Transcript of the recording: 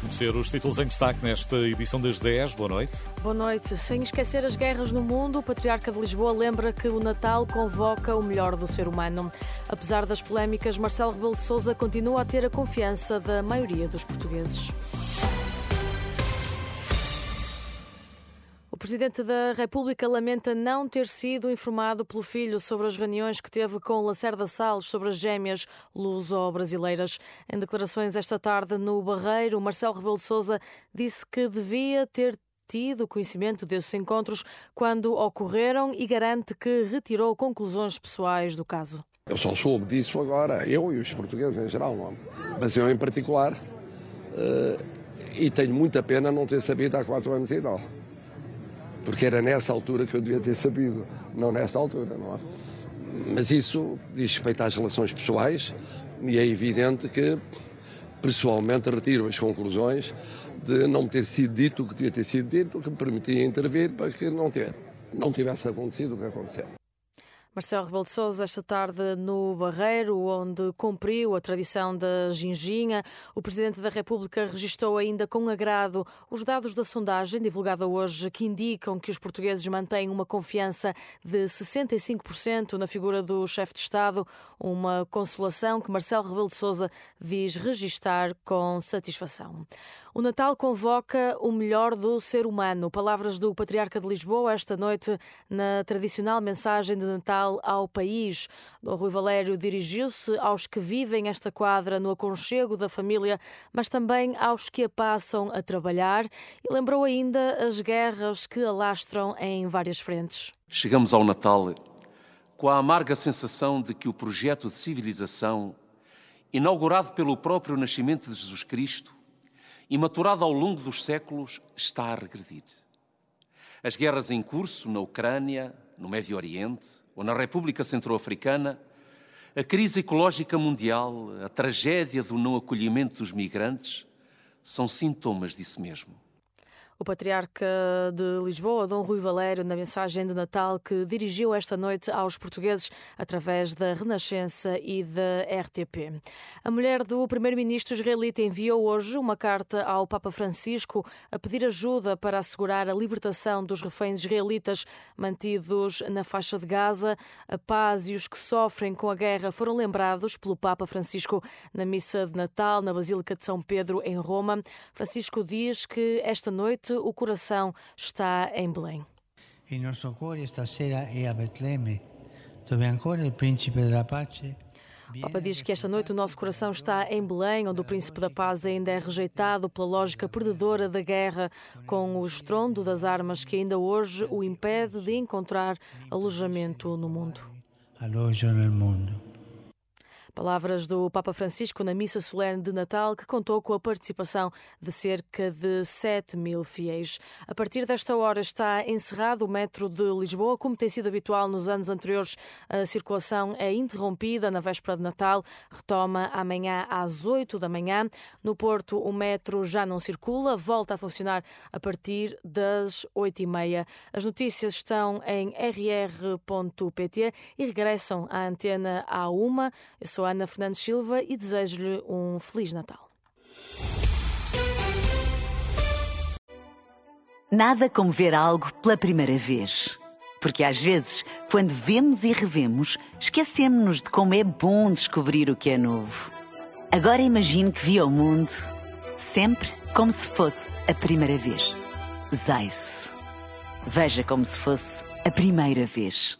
Conhecer os títulos em destaque nesta edição das 10. Boa noite. Boa noite. Sem esquecer as guerras no mundo, o Patriarca de Lisboa lembra que o Natal convoca o melhor do ser humano. Apesar das polémicas, Marcelo Rebelo de Sousa continua a ter a confiança da maioria dos portugueses. O Presidente da República lamenta não ter sido informado pelo filho sobre as reuniões que teve com Lacerda Salles sobre as gêmeas luso-brasileiras. Em declarações esta tarde no Barreiro, Marcelo Rebelo de Sousa disse que devia ter tido conhecimento desses encontros quando ocorreram e garante que retirou conclusões pessoais do caso. Eu só soube disso agora, eu e os portugueses em geral, não? É? mas eu em particular, uh, e tenho muita pena não ter sabido há quatro anos e tal porque era nessa altura que eu devia ter sabido, não nesta altura, não é? Mas isso diz respeito às relações pessoais e é evidente que pessoalmente retiro as conclusões de não ter sido dito o que devia ter sido dito, o que me permitia intervir para que não, ter, não tivesse acontecido o que aconteceu. Marcelo Rebelo de Sousa, esta tarde no Barreiro, onde cumpriu a tradição da ginginha. O Presidente da República registrou ainda com agrado os dados da sondagem divulgada hoje, que indicam que os portugueses mantêm uma confiança de 65% na figura do chefe de Estado, uma consolação que Marcelo Rebelo de Sousa diz registar com satisfação. O Natal convoca o melhor do ser humano. Palavras do Patriarca de Lisboa esta noite na tradicional mensagem de Natal ao país. O Rui Valério dirigiu-se aos que vivem esta quadra no aconchego da família, mas também aos que a passam a trabalhar e lembrou ainda as guerras que alastram em várias frentes. Chegamos ao Natal com a amarga sensação de que o projeto de civilização, inaugurado pelo próprio nascimento de Jesus Cristo, e maturado ao longo dos séculos, está a regredir. As guerras em curso na Ucrânia, no Médio Oriente ou na República Centro-Africana, a crise ecológica mundial, a tragédia do não acolhimento dos migrantes, são sintomas disso mesmo. O patriarca de Lisboa, Dom Rui Valério, na mensagem de Natal que dirigiu esta noite aos portugueses através da Renascença e da RTP. A mulher do primeiro-ministro israelita enviou hoje uma carta ao Papa Francisco a pedir ajuda para assegurar a libertação dos reféns israelitas mantidos na faixa de Gaza. A paz e os que sofrem com a guerra foram lembrados pelo Papa Francisco na missa de Natal na Basílica de São Pedro, em Roma. Francisco diz que esta noite o coração está em Belém. Il nostro cuore stasera è a Betlemme, dove ancora il principe della pace o Papa diz que esta noite o nosso coração está em Belém, onde o príncipe da paz ainda é rejeitado pela lógica perdedora da guerra, com o estrondo das armas que ainda hoje o impede de encontrar alojamento no mundo. Alloggio nel mundo. Palavras do Papa Francisco na missa solene de Natal, que contou com a participação de cerca de 7 mil fiéis. A partir desta hora está encerrado o metro de Lisboa. Como tem sido habitual nos anos anteriores, a circulação é interrompida na véspera de Natal. Retoma amanhã às 8 da manhã. No Porto, o metro já não circula, volta a funcionar a partir das 8 e meia. As notícias estão em rr.pt e regressam à antena à uma. Eu sou Ana Fernandes Silva e desejo-lhe um Feliz Natal. Nada como ver algo pela primeira vez. Porque às vezes, quando vemos e revemos, esquecemos-nos de como é bom descobrir o que é novo. Agora imagine que viu o mundo sempre como se fosse a primeira vez. Zais. Veja como se fosse a primeira vez.